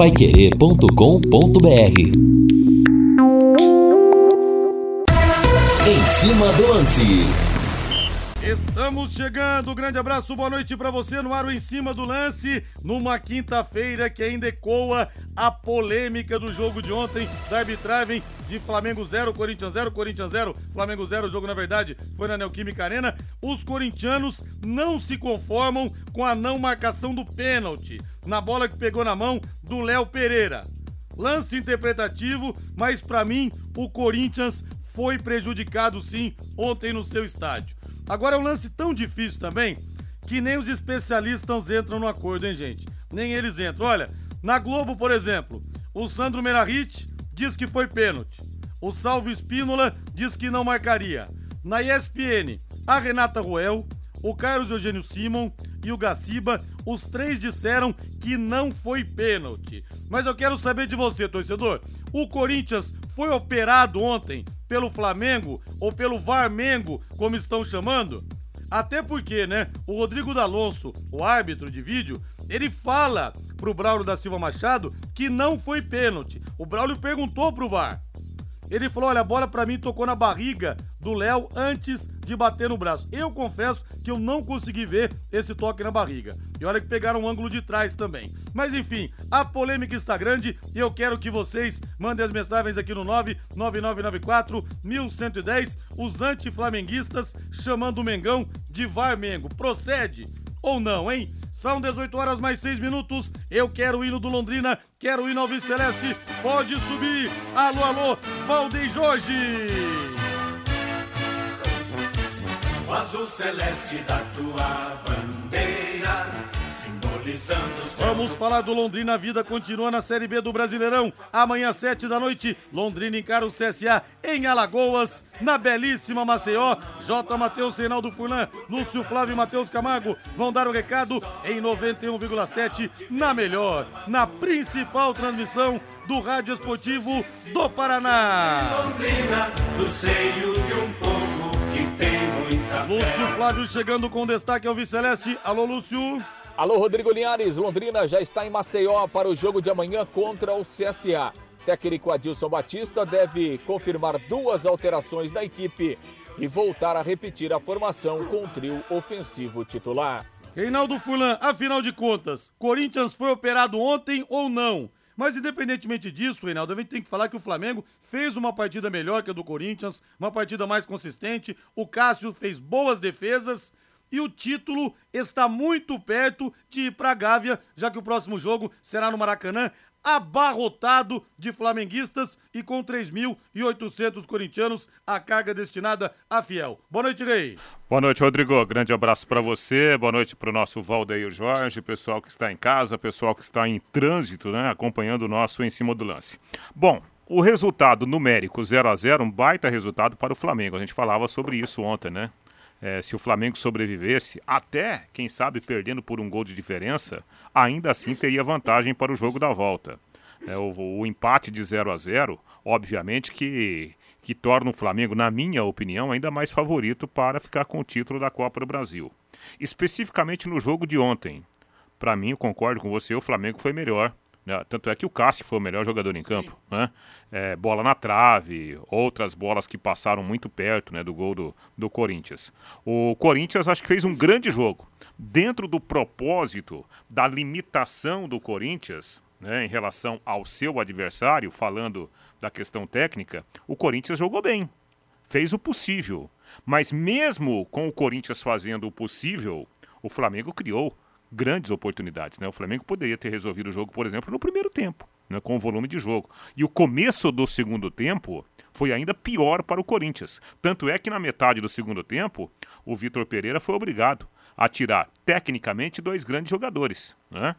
paiquerê.com.br Em cima do lance. Estamos chegando, grande abraço, boa noite para você no ar em cima do lance, numa quinta-feira que ainda ecoa a polêmica do jogo de ontem da arbitragem de Flamengo 0, Corinthians 0, Corinthians 0, Flamengo 0, o jogo na verdade foi na Neoquímica Arena. Os corintianos não se conformam com a não marcação do pênalti na bola que pegou na mão do Léo Pereira. Lance interpretativo, mas para mim o Corinthians foi prejudicado sim ontem no seu estádio. Agora é um lance tão difícil também que nem os especialistas entram no acordo, hein, gente? Nem eles entram. Olha, na Globo, por exemplo, o Sandro Merahit diz que foi pênalti. O Salvo Espínola diz que não marcaria. Na ESPN, a Renata Roel, o Carlos Eugênio Simon e o Gaciba, os três disseram que não foi pênalti. Mas eu quero saber de você, torcedor. O Corinthians foi operado ontem pelo Flamengo ou pelo Varmengo, como estão chamando? Até porque, né, o Rodrigo D'Alonso, o árbitro de vídeo, ele fala pro Braulio da Silva Machado que não foi pênalti. O Braulio perguntou pro VAR. Ele falou: olha, a bola para mim tocou na barriga do Léo antes de bater no braço. Eu confesso que eu não consegui ver esse toque na barriga. E olha que pegaram um ângulo de trás também. Mas enfim, a polêmica está grande e eu quero que vocês mandem as mensagens aqui no 99994 1110, os anti-flamenguistas chamando o Mengão de Varmengo. Procede ou não, hein? São 18 horas mais 6 minutos. Eu quero o hino do Londrina, quero o hino Alves Celeste. Pode subir. Alô, alô, Valdeir Jorge. O azul celeste da tua bandeira Vamos falar do Londrina, a vida continua na Série B do Brasileirão. Amanhã, sete da noite, Londrina encara o CSA em Alagoas, na belíssima Maceió. J. Matheus, Reinaldo Furlan, Lúcio Flávio e Matheus Camargo vão dar o recado em 91,7 na melhor, na principal transmissão do Rádio Esportivo do Paraná. Londrina, do seio de um povo que tem muita Lúcio Flávio chegando com destaque ao Viceleste. Alô, Lúcio. Alô, Rodrigo Linhares. Londrina já está em Maceió para o jogo de amanhã contra o CSA. Técnico Adilson Batista deve confirmar duas alterações da equipe e voltar a repetir a formação com o trio ofensivo titular. Reinaldo Fulan, afinal de contas, Corinthians foi operado ontem ou não? Mas independentemente disso, Reinaldo, a gente tem que falar que o Flamengo fez uma partida melhor que a do Corinthians, uma partida mais consistente. O Cássio fez boas defesas e o título está muito perto de ir para a Gávea, já que o próximo jogo será no Maracanã, abarrotado de flamenguistas e com 3.800 corintianos, a carga destinada a Fiel. Boa noite, Rei. Boa noite, Rodrigo. Grande abraço para você. Boa noite para o nosso Valdeir Jorge, pessoal que está em casa, pessoal que está em trânsito, né, acompanhando o nosso em cima do lance. Bom, o resultado numérico 0 a 0 um baita resultado para o Flamengo. A gente falava sobre isso ontem, né? É, se o Flamengo sobrevivesse, até, quem sabe, perdendo por um gol de diferença, ainda assim teria vantagem para o jogo da volta. É, o, o, empate de 0 a 0 obviamente que, que torna o Flamengo, na minha opinião, ainda mais favorito para ficar com o título da Copa do Brasil. Especificamente no jogo de ontem. Para mim, eu concordo com você, o Flamengo foi melhor. Né? Tanto é que o Cássio foi o melhor jogador em campo. Né? É, bola na trave, outras bolas que passaram muito perto né, do gol do, do Corinthians. O Corinthians acho que fez um grande jogo. Dentro do propósito da limitação do Corinthians né, em relação ao seu adversário, falando da questão técnica, o Corinthians jogou bem. Fez o possível. Mas mesmo com o Corinthians fazendo o possível, o Flamengo criou grandes oportunidades. Né? O Flamengo poderia ter resolvido o jogo, por exemplo, no primeiro tempo, né? com o volume de jogo. E o começo do segundo tempo foi ainda pior para o Corinthians. Tanto é que na metade do segundo tempo, o Vitor Pereira foi obrigado a tirar, tecnicamente, dois grandes jogadores. Né?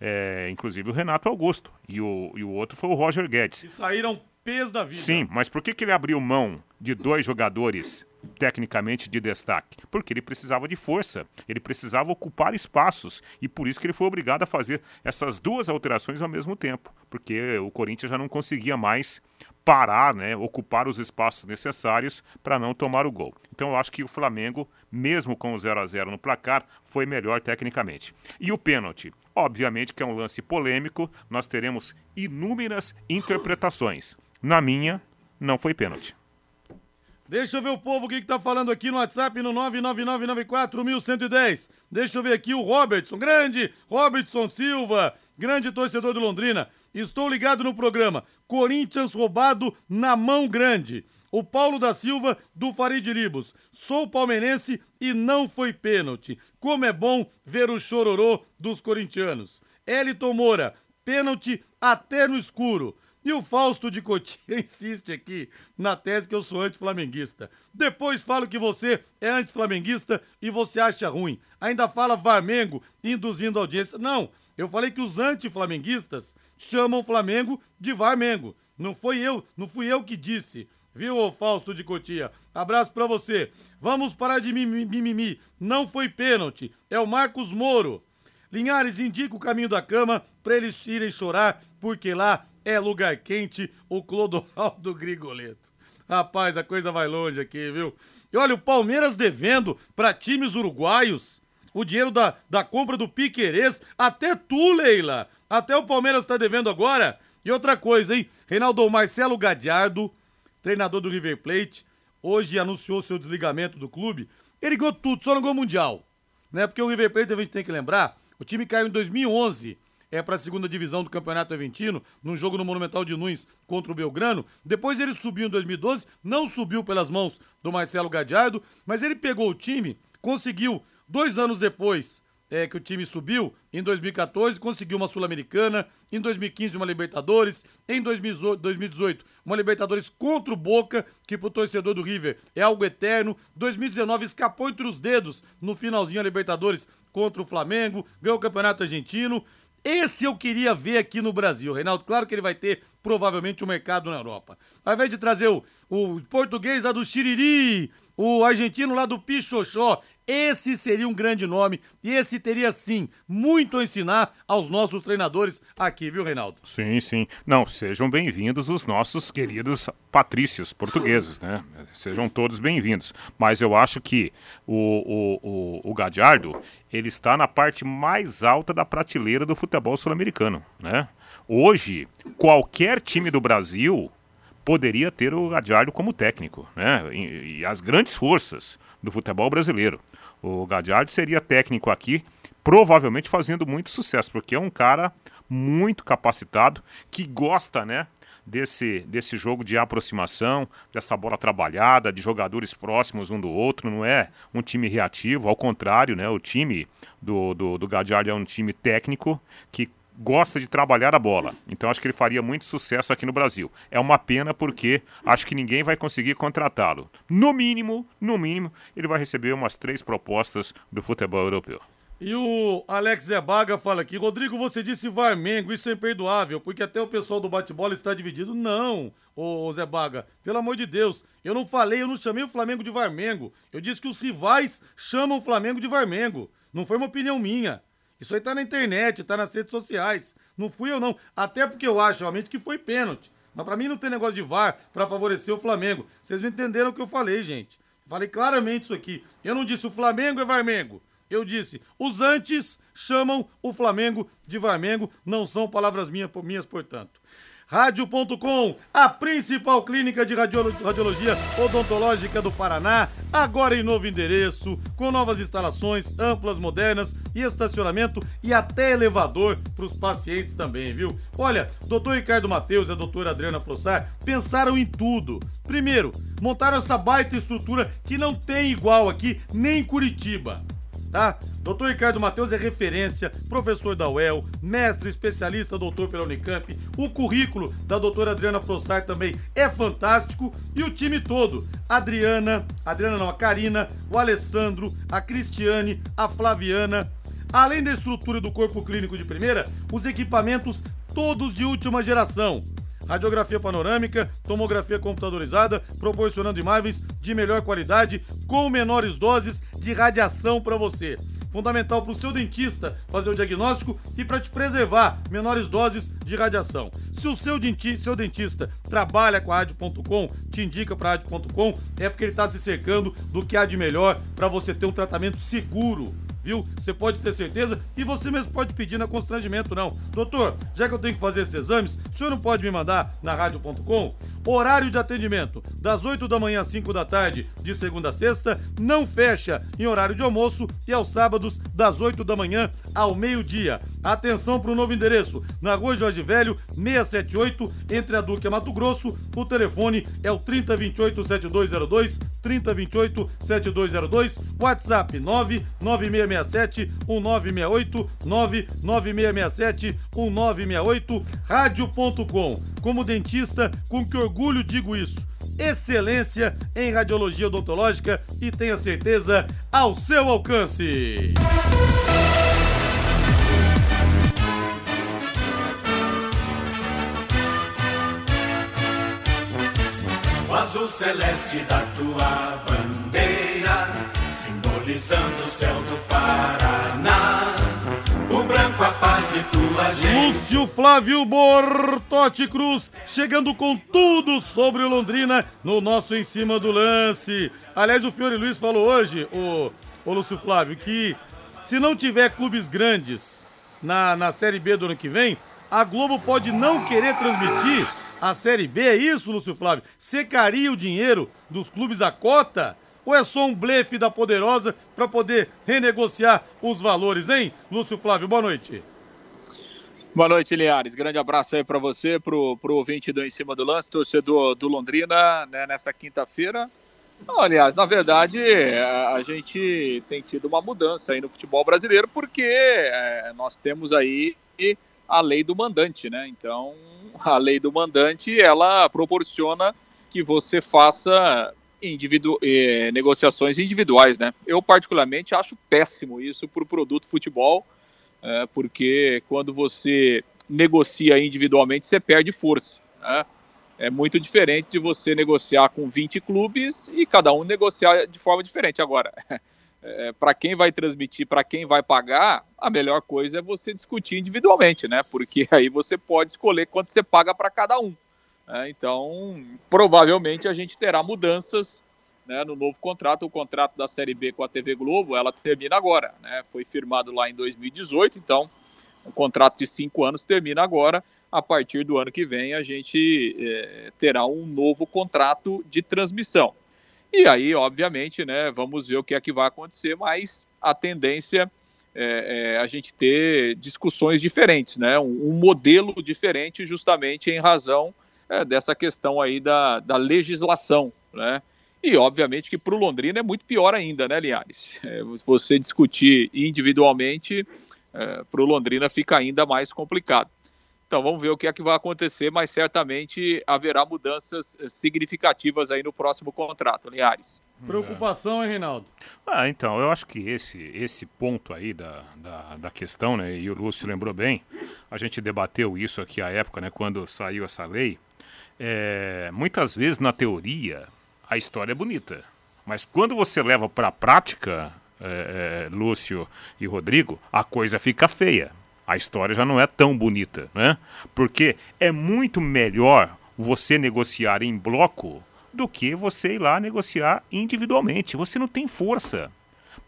É, inclusive o Renato Augusto. E o, e o outro foi o Roger Guedes. E saíram pés da vida. Sim, mas por que, que ele abriu mão de dois jogadores tecnicamente de destaque? Porque ele precisava de força, ele precisava ocupar espaços e por isso que ele foi obrigado a fazer essas duas alterações ao mesmo tempo, porque o Corinthians já não conseguia mais parar, né, ocupar os espaços necessários para não tomar o gol. Então eu acho que o Flamengo, mesmo com o 0 a 0 no placar, foi melhor tecnicamente. E o pênalti, obviamente que é um lance polêmico, nós teremos inúmeras interpretações. Na minha, não foi pênalti. Deixa eu ver o povo o que, que tá falando aqui no WhatsApp no 999941110. Deixa eu ver aqui o Robertson, grande Robertson Silva, grande torcedor do Londrina. Estou ligado no programa. Corinthians roubado na mão grande. O Paulo da Silva, do Farid Libos. Sou palmeirense e não foi pênalti. Como é bom ver o chororô dos corintianos. Elton Moura, pênalti até no escuro. E o Fausto de Cotia insiste aqui na tese que eu sou anti-flamenguista. Depois falo que você é anti-flamenguista e você acha ruim. Ainda fala Varmengo induzindo audiência. Não, eu falei que os anti-flamenguistas chamam Flamengo de Varmengo. Não foi eu, não fui eu que disse. Viu, Fausto de Cotia? Abraço para você. Vamos parar de mimimi. Não foi pênalti. É o Marcos Moro. Linhares indica o caminho da cama para eles irem chorar, porque lá é lugar quente, o Clodoaldo Grigoleto. Rapaz, a coisa vai longe aqui, viu? E olha, o Palmeiras devendo para times uruguaios o dinheiro da, da compra do Piquerez. Até tu, Leila. Até o Palmeiras está devendo agora. E outra coisa, hein? Reinaldo Marcelo Gadiardo, treinador do River Plate, hoje anunciou seu desligamento do clube. Ele ganhou tudo, só não ganhou Mundial. Né? Porque o River Plate, a gente tem que lembrar, o time caiu em 2011 é para a segunda divisão do Campeonato Aventino, num jogo no Monumental de Nunes contra o Belgrano. Depois ele subiu em 2012, não subiu pelas mãos do Marcelo Gadiardo, mas ele pegou o time, conseguiu Dois anos depois é, que o time subiu, em 2014 conseguiu uma Sul-Americana, em 2015 uma Libertadores, em 2018 uma Libertadores contra o Boca, que pro torcedor do River é algo eterno. 2019 escapou entre os dedos no finalzinho a Libertadores contra o Flamengo, ganhou o Campeonato Argentino. Esse eu queria ver aqui no Brasil, Reinaldo. Claro que ele vai ter provavelmente um mercado na Europa. Ao invés de trazer o, o português lá do Xiriri, o argentino lá do Pichoxó. Esse seria um grande nome e esse teria sim muito a ensinar aos nossos treinadores aqui, viu, Reinaldo? Sim, sim. Não, sejam bem-vindos os nossos queridos patrícios portugueses, né? Sejam todos bem-vindos. Mas eu acho que o, o, o, o Gadiardo, ele está na parte mais alta da prateleira do futebol sul-americano, né? Hoje, qualquer time do Brasil poderia ter o Gadiardo como técnico, né? E, e, as grandes forças do futebol brasileiro. O Gadiardo seria técnico aqui, provavelmente fazendo muito sucesso, porque é um cara muito capacitado que gosta, né? Desse, desse jogo de aproximação, dessa bola trabalhada, de jogadores próximos um do outro, não é um time reativo, ao contrário, né? O time do, do, do Gadiardo é um time técnico que gosta de trabalhar a bola. Então acho que ele faria muito sucesso aqui no Brasil. É uma pena porque acho que ninguém vai conseguir contratá-lo. No mínimo, no mínimo, ele vai receber umas três propostas do futebol europeu. E o Alex Zebaga fala aqui, Rodrigo, você disse Varmengo, isso é imperdoável, porque até o pessoal do bate-bola está dividido. Não, ô Zebaga, pelo amor de Deus, eu não falei, eu não chamei o Flamengo de Varmengo. Eu disse que os rivais chamam o Flamengo de Varmengo. Não foi uma opinião minha. Isso aí tá na internet, tá nas redes sociais. Não fui eu, não. Até porque eu acho realmente que foi pênalti. Mas para mim não tem negócio de VAR para favorecer o Flamengo. Vocês não entenderam o que eu falei, gente. Falei claramente isso aqui. Eu não disse o Flamengo é Varmengo. Eu disse, os antes chamam o Flamengo de Varmengo. Não são palavras minhas, minhas portanto. Rádio.com, a principal clínica de radiologia odontológica do Paraná, agora em novo endereço, com novas instalações amplas, modernas e estacionamento e até elevador para os pacientes também, viu? Olha, doutor Ricardo Matheus e a doutora Adriana Frossar pensaram em tudo. Primeiro, montaram essa baita estrutura que não tem igual aqui nem em Curitiba tá? Doutor Ricardo Matheus é referência, professor da UEL, mestre especialista, doutor pela Unicamp. O currículo da doutora Adriana Frossar também é fantástico. E o time todo, Adriana, Adriana não, a Karina, o Alessandro, a Cristiane, a Flaviana. Além da estrutura do corpo clínico de primeira, os equipamentos todos de última geração Radiografia panorâmica, tomografia computadorizada, proporcionando imagens de melhor qualidade com menores doses de radiação para você fundamental para o seu dentista fazer o diagnóstico e para te preservar menores doses de radiação. Se o seu, denti seu dentista trabalha com a rádio.com, te indica para a rádio.com, é porque ele está se cercando do que há de melhor para você ter um tratamento seguro viu? Você pode ter certeza e você mesmo pode pedir na constrangimento, não. Doutor, já que eu tenho que fazer esses exames, o senhor não pode me mandar na rádio.com? Horário de atendimento, das 8 da manhã às 5 da tarde, de segunda a sexta, não fecha em horário de almoço e aos sábados, das 8 da manhã ao meio-dia. Atenção para o novo endereço, na rua Jorge Velho, 678, entre a Duque e Mato Grosso. O telefone é o 3028-7202, 3028-7202, WhatsApp 99667 1968, 99667 1968, rádio.com. Como dentista, com que orgulho digo isso excelência em radiologia odontológica e tenha certeza ao seu alcance. O azul celeste da tua bandeira, simbolizando o céu do Paraná. Lúcio Flávio Bortotti Cruz chegando com tudo sobre o Londrina no nosso Em Cima do Lance. Aliás, o Fiore Luiz falou hoje, o, o Lúcio Flávio, que se não tiver clubes grandes na, na Série B do ano que vem, a Globo pode não querer transmitir a Série B. É isso, Lúcio Flávio? Secaria o dinheiro dos clubes à cota? Ou é só um blefe da Poderosa para poder renegociar os valores, hein? Lúcio Flávio, boa noite. Boa noite, Linhares. Grande abraço aí para você, pro, pro ouvinte do Em Cima do Lance, torcedor do Londrina, né, nessa quinta-feira. Aliás, na verdade, a, a gente tem tido uma mudança aí no futebol brasileiro, porque é, nós temos aí a lei do mandante, né? Então, a lei do mandante, ela proporciona que você faça individu eh, negociações individuais, né? Eu, particularmente, acho péssimo isso para o produto futebol, eh, porque quando você negocia individualmente, você perde força, né? É muito diferente de você negociar com 20 clubes e cada um negociar de forma diferente. Agora, é, para quem vai transmitir, para quem vai pagar, a melhor coisa é você discutir individualmente, né? Porque aí você pode escolher quanto você paga para cada um. Né? Então, provavelmente a gente terá mudanças né, no novo contrato. O contrato da Série B com a TV Globo, ela termina agora. Né? Foi firmado lá em 2018, então o contrato de cinco anos termina agora a partir do ano que vem a gente é, terá um novo contrato de transmissão. E aí, obviamente, né, vamos ver o que é que vai acontecer, mas a tendência é, é a gente ter discussões diferentes, né, um, um modelo diferente justamente em razão é, dessa questão aí da, da legislação, né, e obviamente que para o Londrina é muito pior ainda, né, Linhares? É, você discutir individualmente, é, para o Londrina fica ainda mais complicado. Então vamos ver o que é que vai acontecer, mas certamente haverá mudanças eh, significativas aí no próximo contrato, Linhares. Preocupação, hein, Reinaldo? Ah, então, eu acho que esse, esse ponto aí da, da, da, questão, né, e o Lúcio lembrou bem, a gente debateu isso aqui à época, né, quando saiu essa lei. É, muitas vezes, na teoria, a história é bonita, mas quando você leva para a prática, é, é, Lúcio e Rodrigo, a coisa fica feia a história já não é tão bonita, né? Porque é muito melhor você negociar em bloco do que você ir lá negociar individualmente. Você não tem força.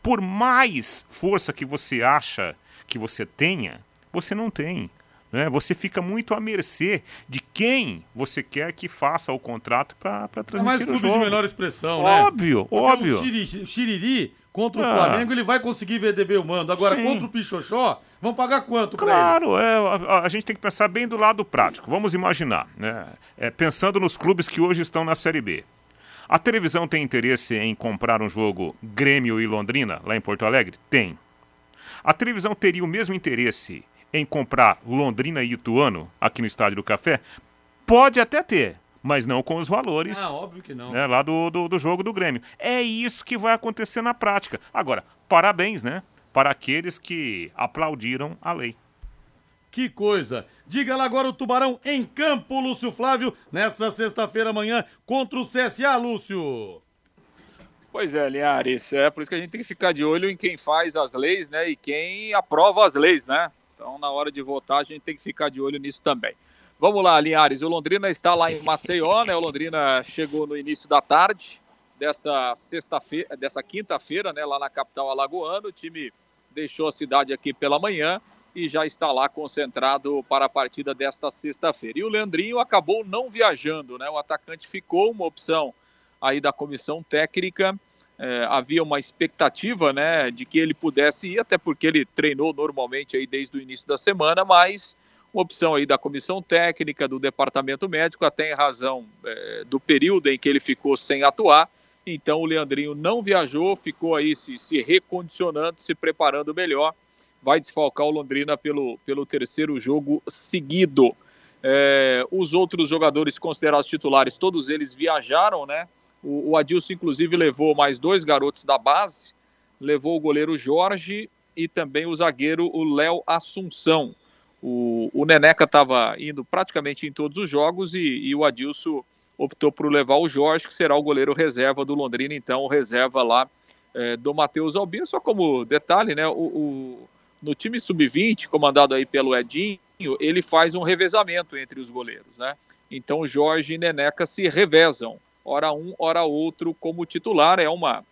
Por mais força que você acha que você tenha, você não tem. Né? Você fica muito à mercê de quem você quer que faça o contrato para transmitir é mais o jogo. de menor expressão, óbvio, né? Óbvio, óbvio. O xiriri Contra o ah. Flamengo ele vai conseguir bem o mando. Agora, Sim. contra o Pichoxó, vão pagar quanto Claro, é, a, a, gente tem que pensar bem do lado prático. Vamos imaginar, né? É, pensando nos clubes que hoje estão na Série B. A televisão tem interesse em comprar um jogo Grêmio e Londrina, lá em Porto Alegre? Tem. A televisão teria o mesmo interesse em comprar Londrina e Ituano, aqui no Estádio do Café? Pode até ter mas não com os valores. Ah, óbvio que não. Né, lá do, do, do jogo do Grêmio. É isso que vai acontecer na prática. Agora, parabéns, né? Para aqueles que aplaudiram a lei. Que coisa! Diga lá agora o Tubarão em campo, Lúcio Flávio, nessa sexta-feira amanhã contra o CSA, Lúcio. Pois é, Linhares, é por isso que a gente tem que ficar de olho em quem faz as leis, né, e quem aprova as leis, né? Então, na hora de votar, a gente tem que ficar de olho nisso também. Vamos lá, Linhares, o Londrina está lá em Maceió, né? O Londrina chegou no início da tarde dessa sexta-feira, dessa quinta-feira, né, lá na capital alagoana. O time deixou a cidade aqui pela manhã e já está lá concentrado para a partida desta sexta-feira. E o Leandrinho acabou não viajando, né? O atacante ficou uma opção aí da comissão técnica. É, havia uma expectativa, né, de que ele pudesse ir, até porque ele treinou normalmente aí desde o início da semana, mas uma opção aí da comissão técnica, do departamento médico, até em razão é, do período em que ele ficou sem atuar. Então o Leandrinho não viajou, ficou aí se, se recondicionando, se preparando melhor vai desfalcar o Londrina pelo, pelo terceiro jogo seguido. É, os outros jogadores considerados titulares, todos eles viajaram, né? O, o Adilson, inclusive, levou mais dois garotos da base, levou o goleiro Jorge e também o zagueiro, o Léo Assunção. O, o Neneca estava indo praticamente em todos os jogos e, e, o Adilson optou por levar o Jorge, que será o goleiro reserva do Londrina, então, o reserva lá é, do Matheus Albino. Só como detalhe, né? O, o, no time sub-20, comandado aí pelo Edinho, ele faz um revezamento entre os goleiros, né? Então Jorge e Neneca se revezam, ora um, ora outro como titular, é uma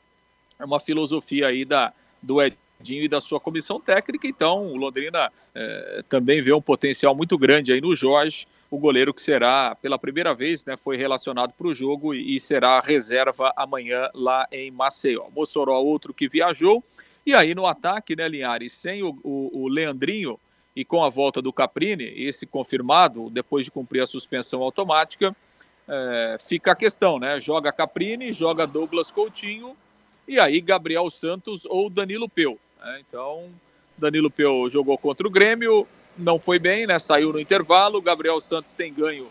é uma filosofia aí da do Edinho e da sua comissão técnica, então o Londrina é, também vê um potencial muito grande aí no Jorge, o goleiro que será pela primeira vez, né, foi relacionado para o jogo e, e será reserva amanhã lá em Maceió. Mossoró, outro que viajou, e aí no ataque, né, Linhares, sem o, o, o Leandrinho e com a volta do Caprini, esse confirmado, depois de cumprir a suspensão automática, é, fica a questão, né? Joga Caprini, joga Douglas Coutinho e aí Gabriel Santos ou Danilo Peu. Né? Então, Danilo Peu jogou contra o Grêmio, não foi bem, né? Saiu no intervalo. Gabriel Santos tem ganho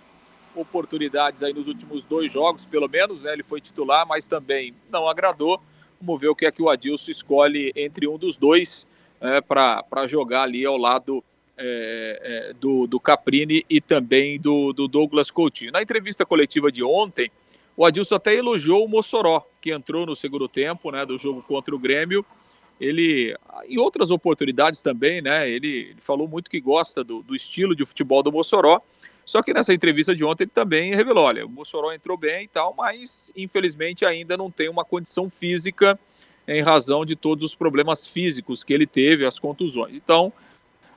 oportunidades aí nos últimos dois jogos, pelo menos, né? Ele foi titular, mas também não agradou. Vamos ver o que é que o Adilson escolhe entre um dos dois é, para jogar ali ao lado é, é, do, do Caprini e também do, do Douglas Coutinho. Na entrevista coletiva de ontem, o Adilson até elogiou o Mossoró, que entrou no segundo tempo né, do jogo contra o Grêmio. Ele, em outras oportunidades também, né, ele, ele falou muito que gosta do, do estilo de futebol do Mossoró. Só que nessa entrevista de ontem ele também revelou: olha, o Mossoró entrou bem e tal, mas infelizmente ainda não tem uma condição física em razão de todos os problemas físicos que ele teve, as contusões. Então,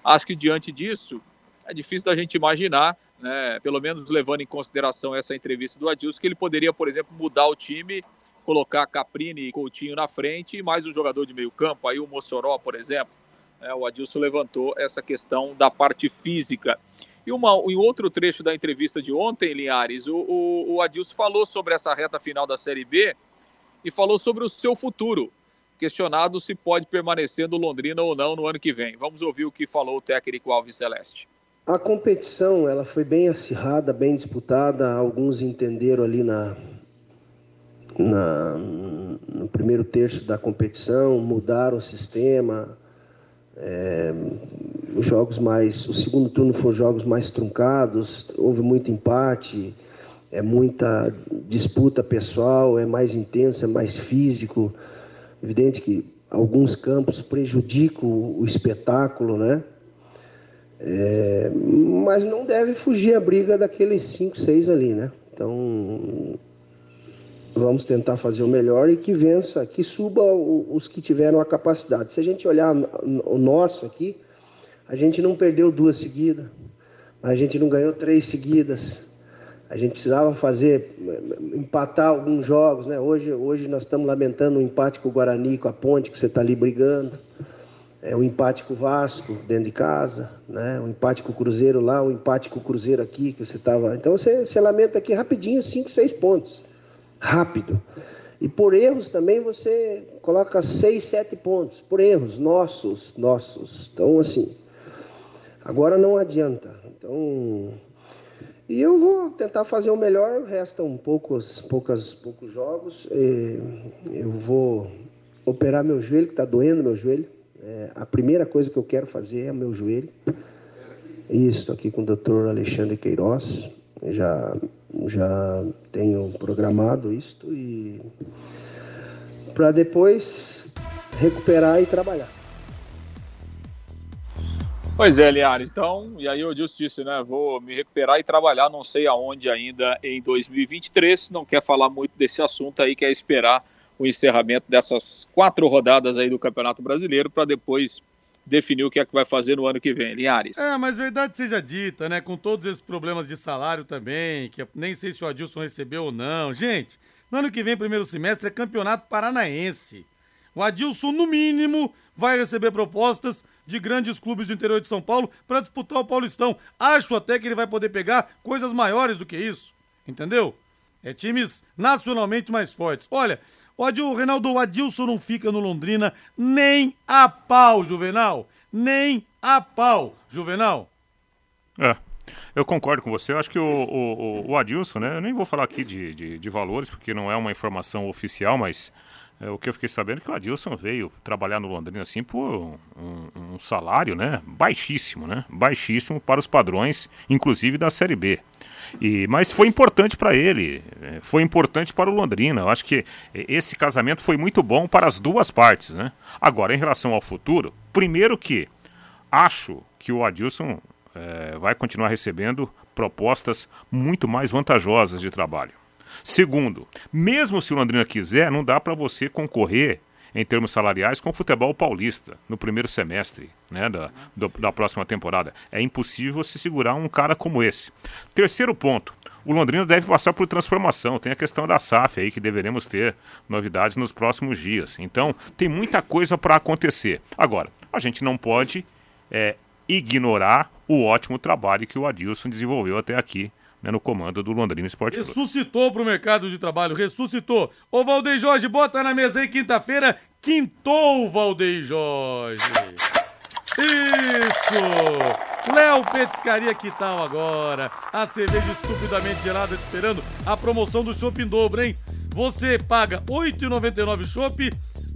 acho que diante disso, é difícil da gente imaginar, né, pelo menos levando em consideração essa entrevista do Adilson, que ele poderia, por exemplo, mudar o time, colocar Caprini e Coutinho na frente e mais um jogador de meio campo, aí o Mossoró, por exemplo. É, o Adilson levantou essa questão da parte física. E uma, em outro trecho da entrevista de ontem, Linhares, o, o, o Adilson falou sobre essa reta final da Série B e falou sobre o seu futuro, questionado se pode permanecer no Londrina ou não no ano que vem. Vamos ouvir o que falou o técnico Alves Celeste. A competição ela foi bem acirrada, bem disputada. Alguns entenderam ali na, na no primeiro terço da competição, mudaram o sistema, é, os jogos mais. O segundo turno foram jogos mais truncados, houve muito empate, é muita disputa pessoal, é mais intenso, é mais físico. Evidente que alguns campos prejudicam o espetáculo, né? É, mas não deve fugir a briga daqueles 5, 6 ali, né? Então, vamos tentar fazer o melhor e que vença, que suba os que tiveram a capacidade. Se a gente olhar o nosso aqui, a gente não perdeu duas seguidas, a gente não ganhou três seguidas. A gente precisava fazer, empatar alguns jogos, né? Hoje, hoje nós estamos lamentando o um empate com o Guarani, com a Ponte, que você está ali brigando. É, um empate com o Vasco dentro de casa, né? Um empate com o Cruzeiro lá, um empate com o Cruzeiro aqui, que você estava. Então você, você lamenta aqui rapidinho, cinco, seis pontos rápido. E por erros também você coloca seis, sete pontos. Por erros nossos, nossos. Então, assim, agora não adianta. Então, e eu vou tentar fazer o melhor. Restam poucos, poucas, poucos jogos. eu vou operar meu joelho, que está doendo meu joelho. É, a primeira coisa que eu quero fazer é meu joelho. Isso, estou aqui com o Dr. Alexandre Queiroz. Já, já tenho programado isto e para depois recuperar e trabalhar. Pois é, Liares, então, e aí eu disse, né, vou me recuperar e trabalhar, não sei aonde ainda em 2023, não quer falar muito desse assunto aí, quer esperar o encerramento dessas quatro rodadas aí do Campeonato Brasileiro para depois definir o que é que vai fazer no ano que vem, Linhares. É, mas verdade seja dita, né, com todos esses problemas de salário também, que nem sei se o Adilson recebeu ou não. Gente, no ano que vem, primeiro semestre, é Campeonato Paranaense. O Adilson, no mínimo, vai receber propostas de grandes clubes do interior de São Paulo para disputar o Paulistão. Acho até que ele vai poder pegar coisas maiores do que isso. Entendeu? É times nacionalmente mais fortes. Olha, o Reinaldo, Adilson não fica no Londrina nem a pau, Juvenal. Nem a pau, Juvenal. É. Eu concordo com você. Eu acho que o, o, o Adilson, né? Eu nem vou falar aqui de, de, de valores, porque não é uma informação oficial, mas é, o que eu fiquei sabendo é que o Adilson veio trabalhar no Londrina assim por um, um, salário, né, baixíssimo, né, baixíssimo para os padrões, inclusive da Série B. E, mas foi importante para ele, é, foi importante para o Londrina. Eu acho que esse casamento foi muito bom para as duas partes, né. Agora, em relação ao futuro, primeiro que acho que o Adilson é, vai continuar recebendo propostas muito mais vantajosas de trabalho. Segundo, mesmo se o Londrina quiser, não dá para você concorrer em termos salariais com o futebol paulista no primeiro semestre né, da, do, da próxima temporada. É impossível se segurar um cara como esse. Terceiro ponto. O Londrina deve passar por transformação. Tem a questão da SAF aí, que deveremos ter novidades nos próximos dias. Então, tem muita coisa para acontecer. Agora, a gente não pode é, ignorar o ótimo trabalho que o Adilson desenvolveu até aqui né, no comando do Londrina Esporte Clube. Ressuscitou para o mercado de trabalho, ressuscitou. Ô Valdeir Jorge, bota na mesa aí quinta-feira, quintou o Valdeir Jorge. Isso! Léo Petiscaria, que tal agora? A cerveja estupidamente gelada te esperando. A promoção do Shopping em dobro, hein? Você paga R$ 8,99 chopp,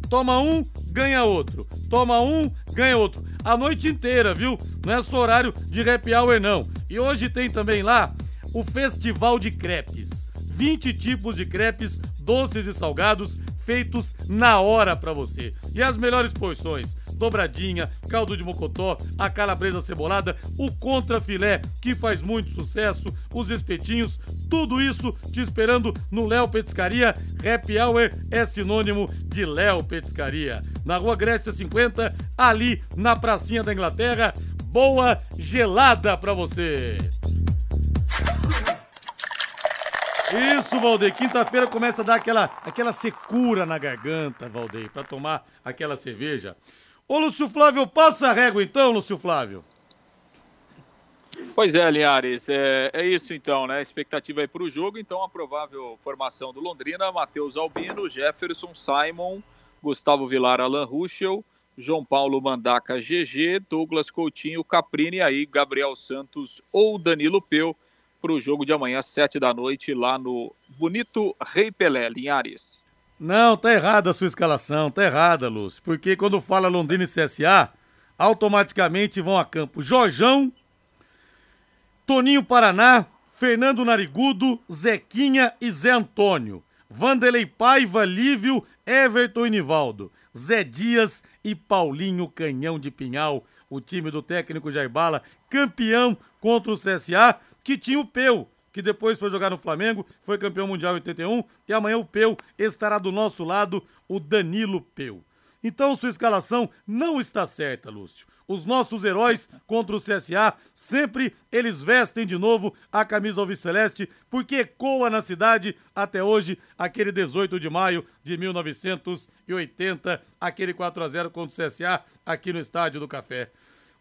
toma um, ganha outro. Toma um, ganha outro. A noite inteira, viu? Não é só horário de happy hour, não. E hoje tem também lá o Festival de Crepes. 20 tipos de crepes, doces e salgados, feitos na hora para você. E as melhores porções: dobradinha, caldo de mocotó, a calabresa cebolada, o contrafilé, que faz muito sucesso, os espetinhos, tudo isso te esperando no Léo Petiscaria. Happy Hour é sinônimo de Léo Petiscaria. Na Rua Grécia 50, ali na pracinha da Inglaterra. Boa gelada para você! Isso, Valdeir. Quinta-feira começa a dar aquela, aquela secura na garganta, Valdeir, para tomar aquela cerveja. Ô, Lúcio Flávio, passa a régua então, Lúcio Flávio. Pois é, Linhares, é, é isso então, né? Expectativa aí para o jogo, então a provável formação do Londrina, Matheus Albino, Jefferson, Simon, Gustavo Vilar, Alan Ruschel, João Paulo Mandaca, GG, Douglas Coutinho, Caprini, aí Gabriel Santos ou Danilo Peu para o jogo de amanhã, sete da noite, lá no bonito Rei Pelé, Linhares. Não, tá errada a sua escalação, tá errada, Lúcio. Porque quando fala Londrina e CSA, automaticamente vão a campo Jorjão, Toninho Paraná, Fernando Narigudo, Zequinha e Zé Antônio. Vanderlei Paiva, Lívio, Everton e Nivaldo. Zé Dias e Paulinho Canhão de Pinhal, o time do técnico Jair Bala, campeão contra o CSA que tinha o Peu, que depois foi jogar no Flamengo, foi campeão mundial em 81, e amanhã o Peu estará do nosso lado, o Danilo Peu. Então sua escalação não está certa, Lúcio. Os nossos heróis contra o CSA, sempre eles vestem de novo a camisa alviceleste, porque ecoa na cidade até hoje aquele 18 de maio de 1980, aquele 4 a 0 contra o CSA aqui no Estádio do Café.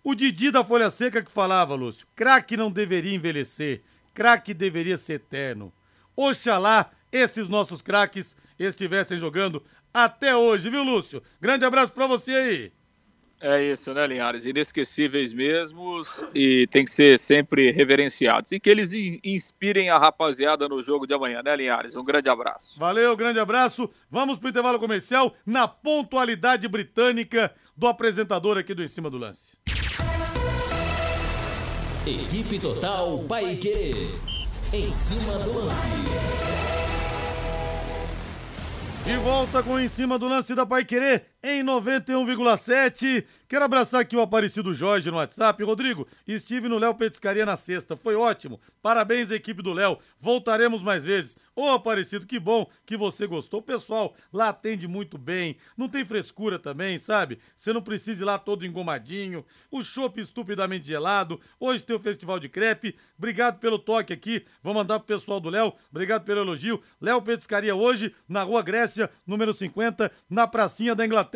O Didi da Folha Seca que falava, Lúcio, craque não deveria envelhecer, craque deveria ser eterno. Oxalá esses nossos craques estivessem jogando até hoje, viu, Lúcio? Grande abraço para você aí. É isso, né, Linhares? Inesquecíveis mesmos e tem que ser sempre reverenciados. E que eles inspirem a rapaziada no jogo de amanhã, né, Linhares? Um grande abraço. Valeu, grande abraço. Vamos pro intervalo comercial na pontualidade britânica do apresentador aqui do Em Cima do Lance. Equipe Total Paique. Em cima do lance. De volta com em cima do lance da Pai Querer em 91,7. Quero abraçar aqui o Aparecido Jorge no WhatsApp. Rodrigo, estive no Léo Petiscaria na sexta. Foi ótimo. Parabéns, equipe do Léo. Voltaremos mais vezes. Ô, Aparecido, que bom que você gostou. O pessoal lá atende muito bem. Não tem frescura também, sabe? Você não precisa ir lá todo engomadinho. O chopp estupidamente gelado. Hoje tem o Festival de Crepe. Obrigado pelo toque aqui. Vou mandar pro pessoal do Léo. Obrigado pelo elogio. Léo Petiscaria hoje na Rua Grécia, número 50, na pracinha da Inglaterra.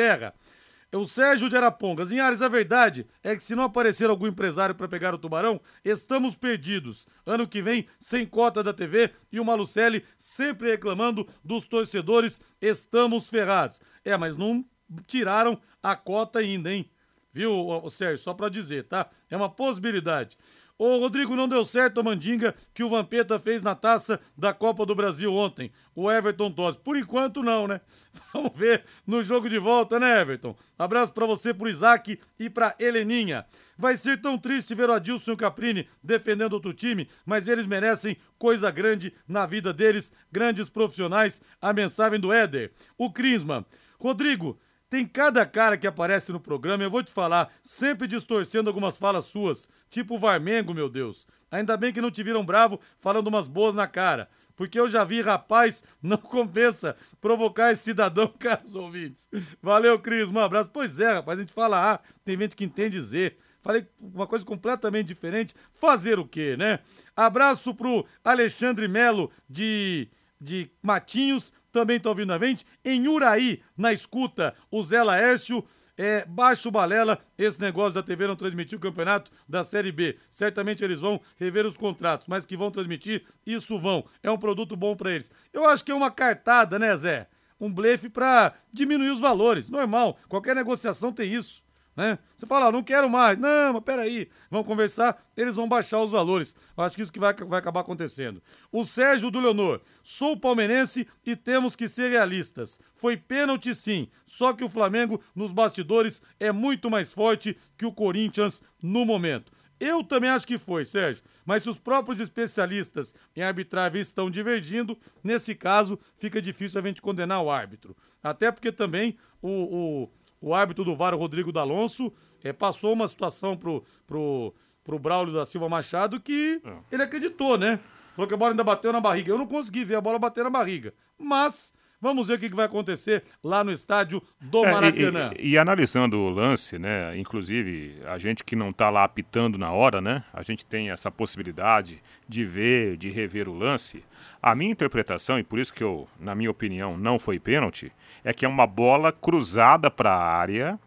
O Sérgio de Arapongas. Em Ares, a verdade é que se não aparecer algum empresário para pegar o tubarão, estamos perdidos. Ano que vem, sem cota da TV e o Malucelli sempre reclamando dos torcedores, estamos ferrados. É, mas não tiraram a cota ainda, hein? Viu, Sérgio? Só para dizer, tá? É uma possibilidade. Ô, Rodrigo, não deu certo a mandinga que o Vampeta fez na taça da Copa do Brasil ontem. O Everton Tosse. Por enquanto, não, né? Vamos ver no jogo de volta, né, Everton? Abraço pra você, pro Isaac e pra Heleninha. Vai ser tão triste ver o Adilson e o Caprini defendendo outro time, mas eles merecem coisa grande na vida deles, grandes profissionais. A mensagem do Éder. O Crisma. Rodrigo, tem cada cara que aparece no programa, eu vou te falar, sempre distorcendo algumas falas suas, tipo o Varmengo, meu Deus. Ainda bem que não te viram bravo falando umas boas na cara. Porque eu já vi, rapaz, não compensa provocar esse cidadão, caros ouvintes. Valeu, Cris, um abraço. Pois é, rapaz, a gente fala A, tem gente que entende Z. Falei uma coisa completamente diferente. Fazer o quê, né? Abraço pro Alexandre Melo de, de Matinhos, também tá ouvindo a gente. Em Uraí, na escuta, o Zé Laércio. É, baixo balela, esse negócio da TV não transmitir o campeonato da Série B. Certamente eles vão rever os contratos, mas que vão transmitir, isso vão. É um produto bom para eles. Eu acho que é uma cartada, né, Zé? Um blefe para diminuir os valores. Normal, qualquer negociação tem isso né? Você fala, ah, não quero mais. Não, mas peraí, vamos conversar, eles vão baixar os valores. Eu acho que isso que vai, vai acabar acontecendo. O Sérgio do Leonor, sou palmeirense e temos que ser realistas. Foi pênalti sim, só que o Flamengo nos bastidores é muito mais forte que o Corinthians no momento. Eu também acho que foi, Sérgio. Mas se os próprios especialistas em arbitragem estão divergindo, nesse caso fica difícil a gente condenar o árbitro. Até porque também o, o o árbitro do VAR, o Rodrigo D'Alonso, é, passou uma situação pro, pro, pro Braulio da Silva Machado que é. ele acreditou, né? Falou que a bola ainda bateu na barriga. Eu não consegui ver a bola bater na barriga. Mas Vamos ver o que vai acontecer lá no estádio do Maracanã. É, e, e, e, analisando o lance, né? Inclusive, a gente que não está lá apitando na hora, né? A gente tem essa possibilidade de ver, de rever o lance. A minha interpretação, e por isso que eu, na minha opinião, não foi pênalti, é que é uma bola cruzada para a área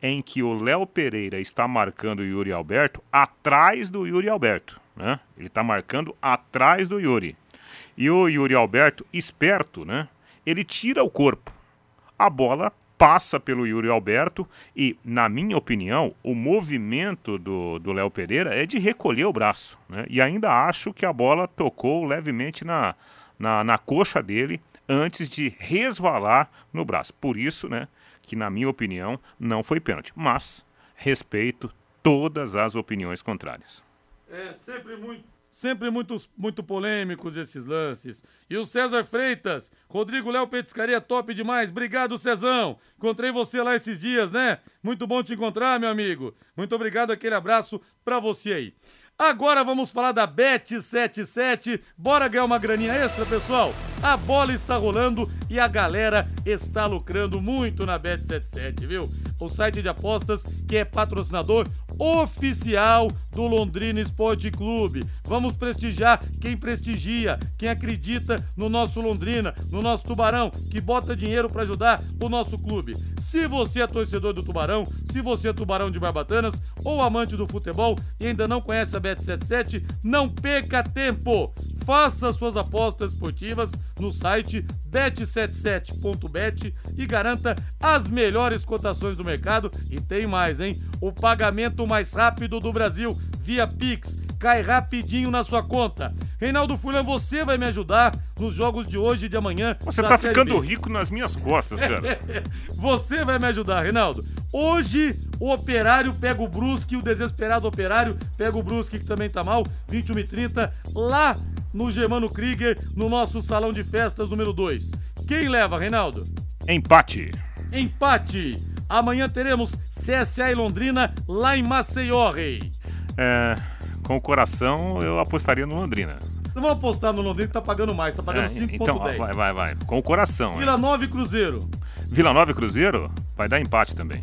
em que o Léo Pereira está marcando o Yuri Alberto atrás do Yuri Alberto. Né? Ele está marcando atrás do Yuri. E o Yuri Alberto, esperto, né? Ele tira o corpo. A bola passa pelo Yuri Alberto e, na minha opinião, o movimento do Léo Pereira é de recolher o braço. Né? E ainda acho que a bola tocou levemente na, na, na coxa dele antes de resvalar no braço. Por isso, né, que na minha opinião não foi pênalti. Mas respeito todas as opiniões contrárias. É sempre muito Sempre muito, muito polêmicos esses lances. E o César Freitas, Rodrigo Léo Petiscaria, top demais. Obrigado, Cezão. Encontrei você lá esses dias, né? Muito bom te encontrar, meu amigo. Muito obrigado, aquele abraço pra você aí. Agora vamos falar da Bet77. Bora ganhar uma graninha extra, pessoal? A bola está rolando e a galera está lucrando muito na Bet77, viu? O site de apostas que é patrocinador oficial do Londrina Esporte Clube. Vamos prestigiar quem prestigia, quem acredita no nosso Londrina, no nosso Tubarão, que bota dinheiro para ajudar o nosso clube. Se você é torcedor do Tubarão, se você é tubarão de Barbatanas ou amante do futebol e ainda não conhece a Bet77, não perca tempo. Faça suas apostas esportivas no site bet77.bet e garanta as melhores cotações do mercado. E tem mais, hein? O pagamento mais rápido do Brasil via Pix cai rapidinho na sua conta. Reinaldo Fulan, você vai me ajudar nos jogos de hoje e de amanhã. Você tá ficando rico nas minhas costas, cara. você vai me ajudar, Reinaldo. Hoje o Operário pega o Brusque, o desesperado Operário pega o Brusque, que também tá mal, 21 e 30, lá no Germano Krieger, no nosso salão de festas número 2. Quem leva, Reinaldo? Empate. Empate. Amanhã teremos CSA e Londrina lá em Maceió, Rei. É, com o coração eu apostaria no Londrina. Não vamos apostar no Londrina que tá pagando mais, tá pagando é, 5,10. Então, vai, vai, vai. Com o coração. Vila Nova e Cruzeiro. Vila Nova e Cruzeiro vai dar empate também.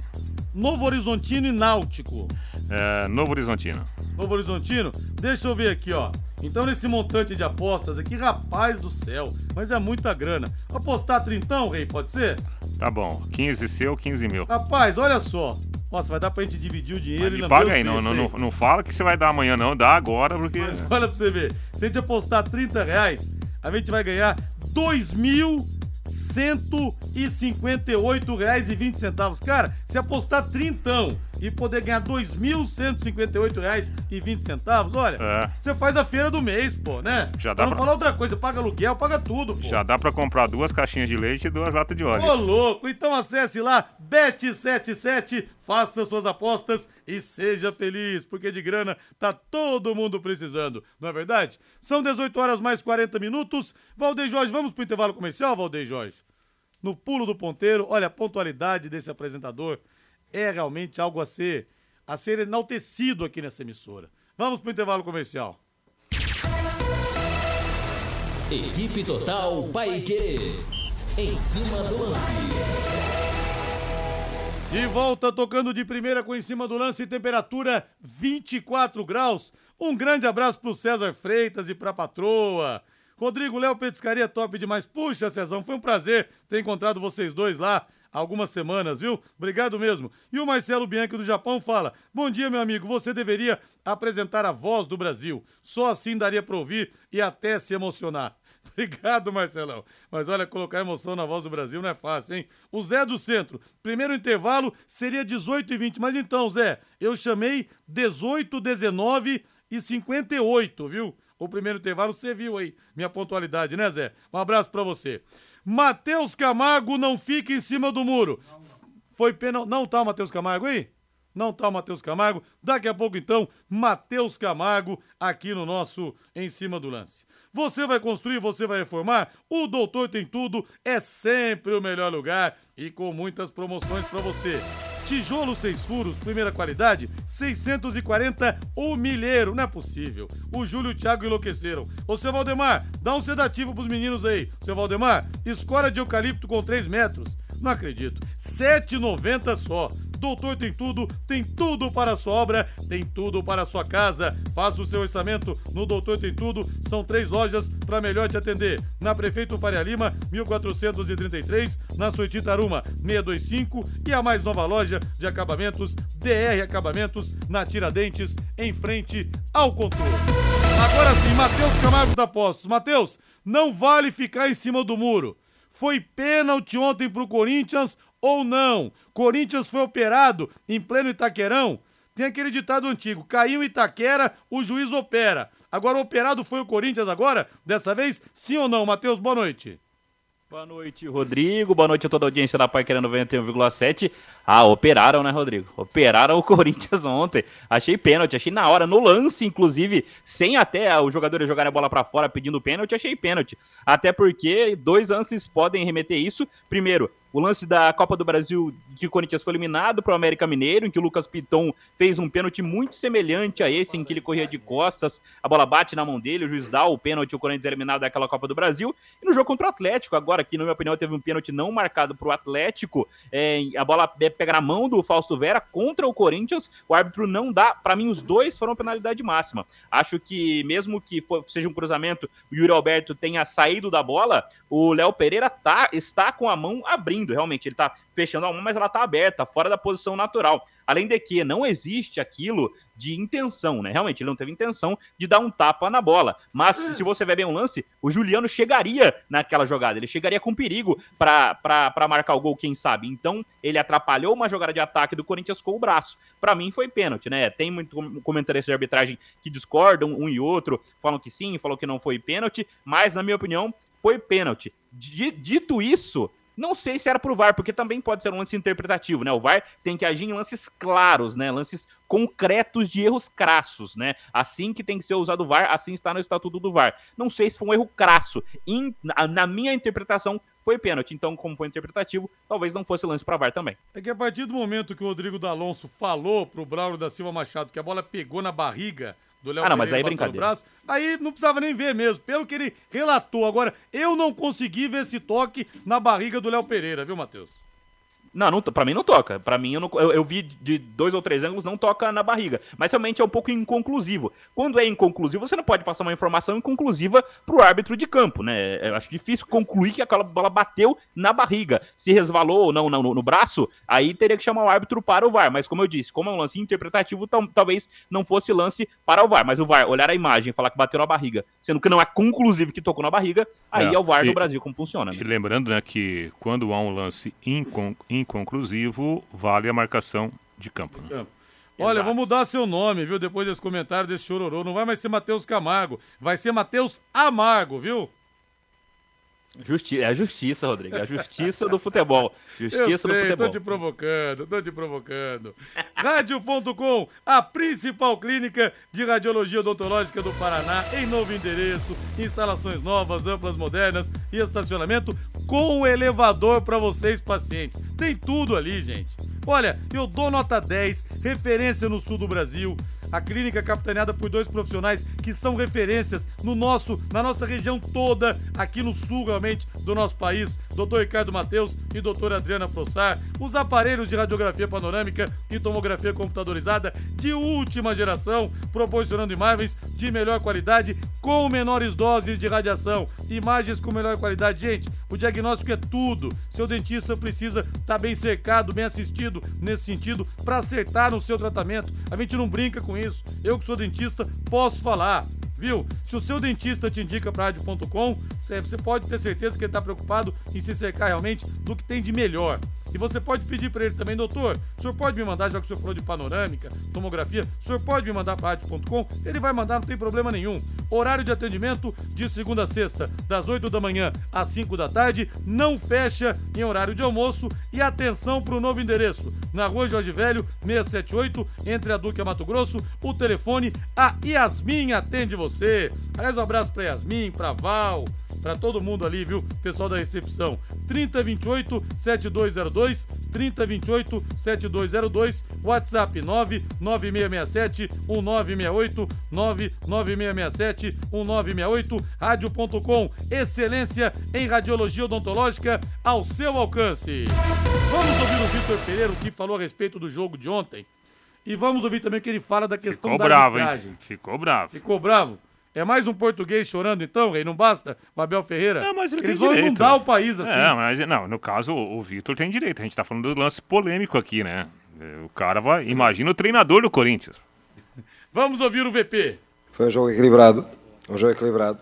Novo Horizontino e Náutico. É, Novo Horizontino. Novo Horizontino? Deixa eu ver aqui, ó. Então, nesse montante de apostas aqui, rapaz do céu, mas é muita grana. Apostar trintão, rei, pode ser? Tá bom, 15 seu, 15 mil. Rapaz, olha só. Nossa, vai dar pra gente dividir o dinheiro mas e paga aí, não, não, não, não fala que você vai dar amanhã, não. Dá agora, porque. Mas olha pra você ver. Se a gente apostar 30 reais, a gente vai ganhar 2 mil 158 reais e 20 centavos. Cara, se apostar trintão e poder ganhar 2.158 reais e 20 centavos, olha, é. você faz a feira do mês, pô, né? Já dá pra... falar outra coisa, paga aluguel, paga tudo, pô. Já dá pra comprar duas caixinhas de leite e duas latas de óleo. Ô, louco, então acesse lá, bet77, faça suas apostas e seja feliz, porque de grana tá todo mundo precisando, não é verdade? São 18 horas mais 40 minutos. Valdeir Jorge, vamos pro intervalo comercial, Valdeir Jorge? No pulo do ponteiro, olha a pontualidade desse apresentador é realmente algo a ser, a ser enaltecido aqui nessa emissora. Vamos para o intervalo comercial. Equipe Total Paique. Em cima do lance. De volta, tocando de primeira com em cima do lance, temperatura 24 graus. Um grande abraço para o César Freitas e para a patroa. Rodrigo Léo Petiscaria top demais. Puxa, Cezão, foi um prazer ter encontrado vocês dois lá algumas semanas, viu? Obrigado mesmo. E o Marcelo Bianchi do Japão fala: Bom dia, meu amigo. Você deveria apresentar a voz do Brasil. Só assim daria para ouvir e até se emocionar. Obrigado, Marcelão. Mas olha, colocar emoção na voz do Brasil não é fácil, hein? O Zé do Centro. Primeiro intervalo seria 18 e 20. Mas então, Zé, eu chamei 18, 19 e 58, viu? O primeiro intervalo você viu aí, minha pontualidade, né, Zé? Um abraço para você. Matheus Camargo não fica em cima do muro. Foi pena. Não tá o Matheus Camargo aí? Não tá o Matheus Camargo. Daqui a pouco, então, Matheus Camargo aqui no nosso Em Cima do Lance. Você vai construir, você vai reformar? O Doutor Tem Tudo é sempre o melhor lugar e com muitas promoções para você. Tijolo seis furos, primeira qualidade, 640 o milheiro. Não é possível. O Júlio e o Thiago enlouqueceram. Ô, seu Valdemar, dá um sedativo pros meninos aí. Seu Valdemar, escora de eucalipto com 3 metros. Não acredito. 7,90 só. Doutor tem tudo, tem tudo para a sua obra, tem tudo para a sua casa. Faça o seu orçamento no Doutor Tem Tudo. São três lojas para melhor te atender. Na Prefeito Faria Lima, 1433, na Suíte Taruma, 625 e a mais nova loja de acabamentos, DR Acabamentos, na Tiradentes, em frente ao controle. Agora sim, Matheus Camargo da Postos. Matheus, não vale ficar em cima do muro. Foi pênalti ontem pro Corinthians ou não? Corinthians foi operado em pleno Itaquerão? Tem aquele ditado antigo: caiu Itaquera, o juiz opera. Agora, operado foi o Corinthians agora? Dessa vez, sim ou não? Matheus, boa noite. Boa noite, Rodrigo. Boa noite a toda a audiência da Paiquera 91,7. Ah, operaram, né, Rodrigo? Operaram o Corinthians ontem. Achei pênalti, achei na hora, no lance, inclusive, sem até o jogador jogar a bola para fora pedindo pênalti, achei pênalti. Até porque dois lances podem remeter isso. Primeiro, o lance da Copa do Brasil que o Corinthians foi eliminado para o América Mineiro, em que o Lucas Piton fez um pênalti muito semelhante a esse, em que ele corria de costas, a bola bate na mão dele, o juiz dá o pênalti, o Corinthians é eliminado daquela Copa do Brasil. E no jogo contra o Atlético, agora que, na minha opinião, teve um pênalti não marcado para o Atlético, é, a bola pega na mão do Fausto Vera contra o Corinthians, o árbitro não dá, para mim os dois foram penalidade máxima. Acho que mesmo que for, seja um cruzamento, o Yuri Alberto tenha saído da bola, o Léo Pereira tá, está com a mão abrindo abrindo, realmente, ele tá fechando a mão, mas ela tá aberta, fora da posição natural. Além de que não existe aquilo de intenção, né? Realmente, ele não teve intenção de dar um tapa na bola. Mas se você ver bem o lance, o Juliano chegaria naquela jogada, ele chegaria com perigo para marcar o gol, quem sabe. Então, ele atrapalhou uma jogada de ataque do Corinthians com o braço. Para mim, foi pênalti, né? Tem muito comentarista de arbitragem que discordam, um e outro, falam que sim, falam que não foi pênalti, mas, na minha opinião, foi pênalti. Dito isso, não sei se era pro VAR, porque também pode ser um lance interpretativo, né? O VAR tem que agir em lances claros, né? Lances concretos de erros crassos, né? Assim que tem que ser usado o VAR, assim está no estatuto do VAR. Não sei se foi um erro crasso. In, na minha interpretação, foi pênalti. Então, como foi interpretativo, talvez não fosse lance para VAR também. É que a partir do momento que o Rodrigo D'Alonso falou pro Braulio da Silva Machado que a bola pegou na barriga do Léo ah, não, mas aí é brincadeira. Braço, aí não precisava nem ver mesmo, pelo que ele relatou. Agora, eu não consegui ver esse toque na barriga do Léo Pereira, viu, Matheus? Não, não pra mim não toca. Pra mim, eu, não, eu, eu, vi de dois ou três ângulos, não toca na barriga. Mas realmente é um pouco inconclusivo. Quando é inconclusivo, você não pode passar uma informação inconclusiva pro árbitro de campo, né? Eu acho difícil concluir que aquela bola bateu na barriga. Se resvalou ou não, não no, no, braço, aí teria que chamar o árbitro para o VAR. Mas como eu disse, como é um lance interpretativo, tal, talvez não fosse lance para o VAR. Mas o VAR, olhar a imagem e falar que bateu na barriga, sendo que não é conclusivo que tocou na barriga, aí é, é o VAR e, no Brasil como funciona. Né? E lembrando, né, que quando há um lance incon, inconclusivo, vale a marcação de campo. Né? Olha, vou mudar seu nome, viu? Depois desse comentário desse chororô. Não vai mais ser Matheus Camargo, vai ser Matheus Amargo, viu? Justi é a justiça, Rodrigo. É a justiça do futebol. Justiça Eu sei, do futebol. Tô te provocando, tô te provocando. Rádio.com, a principal clínica de radiologia odontológica do Paraná, em novo endereço, instalações novas, amplas, modernas e estacionamento com elevador para vocês, pacientes. Tem tudo ali, gente. Olha, eu dou nota 10, referência no sul do Brasil. A clínica é capitaneada por dois profissionais que são referências no nosso, na nossa região toda, aqui no sul realmente do nosso país. Dr. Ricardo Mateus e doutora Adriana Frossar. Os aparelhos de radiografia panorâmica e tomografia computadorizada de última geração, proporcionando imagens de melhor qualidade com menores doses de radiação. Imagens com melhor qualidade. Gente, o diagnóstico é tudo. Seu dentista precisa estar tá bem cercado, bem assistido nesse sentido para acertar no seu tratamento. A gente não brinca com isso. Eu que sou dentista posso falar viu? Se o seu dentista te indica para rádio.com, você pode ter certeza que ele está preocupado em se cercar realmente do que tem de melhor. E você pode pedir para ele também, doutor, o senhor pode me mandar, já que o senhor falou de panorâmica, tomografia, o senhor pode me mandar para rádio.com? Ele vai mandar, não tem problema nenhum. Horário de atendimento de segunda a sexta, das 8 da manhã às 5 da tarde, não fecha em horário de almoço e atenção para o novo endereço, na rua Jorge Velho, 678, entre a Duque e a Mato Grosso, o telefone, a Yasmin atende você. Aliás, um abraço para Yasmin, para Val, para todo mundo ali, viu? Pessoal da recepção. 3028 7202, 3028 7202, WhatsApp 99667 1968, 99667 1968, rádio.com, excelência em radiologia odontológica ao seu alcance. Vamos ouvir o Vitor Pereira que falou a respeito do jogo de ontem. E vamos ouvir também o que ele fala da questão Ficou da bravo, arbitragem. Hein? Ficou bravo. Ficou bravo? É mais um português chorando então, Rei? Não basta? O Abel Ferreira? Não, mas ele Eles tem vão direito. inundar o país assim. É, mas não, no caso o Vitor tem direito. A gente tá falando do lance polêmico aqui, né? O cara vai. Imagina o treinador do Corinthians. Vamos ouvir o VP. Foi um jogo equilibrado. Um jogo equilibrado.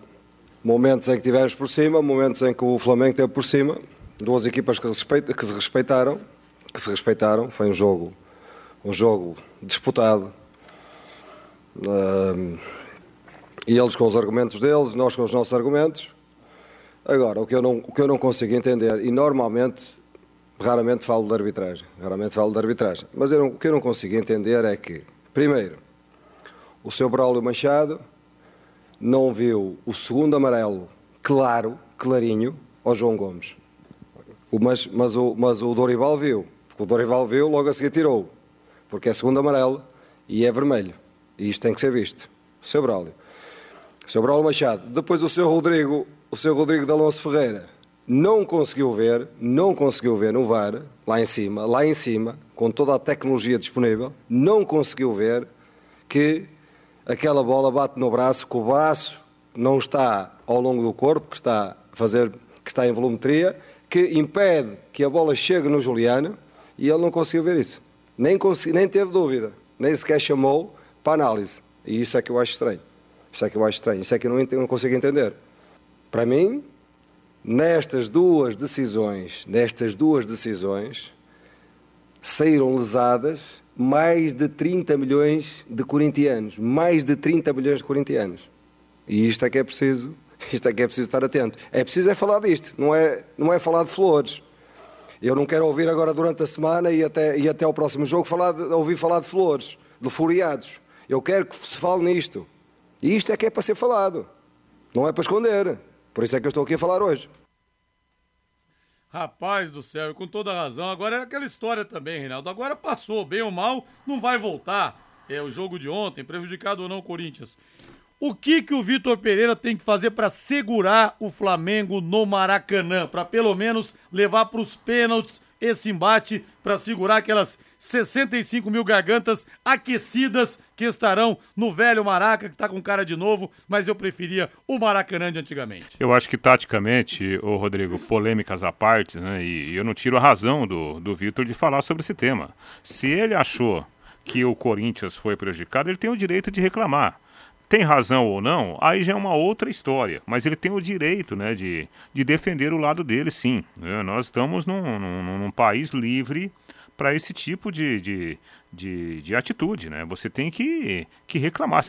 Momentos em que tivemos por cima, momentos em que o Flamengo teve por cima. Duas equipas que, respeita, que se respeitaram. Que se respeitaram. Foi um jogo, um jogo disputado. Um, e eles com os argumentos deles, nós com os nossos argumentos. Agora, o que eu não, o que eu não consigo entender, e normalmente, raramente falo de arbitragem, raramente falo de arbitragem, mas eu o que eu não consigo entender é que, primeiro, o seu Braulio Machado não viu o segundo amarelo claro, clarinho, ao João Gomes. Mas, mas, o, mas o Dorival viu, porque o Dorival viu, logo a seguir tirou, porque é segundo amarelo e é vermelho. E isto tem que ser visto. O seu Braulio. Sr. Braulio Machado. Depois o Sr. Rodrigo, o Sr. Rodrigo de Alonso Ferreira não conseguiu ver, não conseguiu ver no VAR, lá em cima, lá em cima, com toda a tecnologia disponível, não conseguiu ver que aquela bola bate no braço, que o braço não está ao longo do corpo, que está fazer, que está em volumetria, que impede que a bola chegue no Juliano e ele não conseguiu ver isso. Nem, consegui, nem teve dúvida, nem sequer chamou para análise. E isso é que eu acho estranho. Isso é que eu acho estranho. Isso é que eu não, não consigo entender. Para mim, nestas duas decisões, nestas duas decisões, saíram lesadas mais de 30 milhões de corintianos. Mais de 30 milhões de corintianos. E isto é que é preciso, isto é que é preciso estar atento. É preciso é falar disto, não é, não é falar de flores. Eu não quero ouvir agora durante a semana e até, e até o próximo jogo falar de, ouvir falar de flores, de furiados. Eu quero que se fale nisto. E isto é que é para ser falado. Não é para esconder. Por isso é que eu estou aqui a falar hoje. Rapaz do céu, com toda razão. Agora é aquela história também, Reinaldo. Agora passou, bem ou mal, não vai voltar. É o jogo de ontem, prejudicado ou não Corinthians. O que que o Vitor Pereira tem que fazer para segurar o Flamengo no Maracanã, para pelo menos levar para os pênaltis esse embate, para segurar aquelas 65 mil gargantas aquecidas que estarão no velho Maraca, que está com cara de novo, mas eu preferia o Maracanã de antigamente. Eu acho que taticamente, o Rodrigo, polêmicas à parte, né, e eu não tiro a razão do, do Vitor de falar sobre esse tema. Se ele achou que o Corinthians foi prejudicado, ele tem o direito de reclamar. Tem razão ou não, aí já é uma outra história. Mas ele tem o direito né, de, de defender o lado dele, sim. É, nós estamos num, num, num país livre para esse tipo de, de, de, de, atitude, né? Você tem que, que reclamar.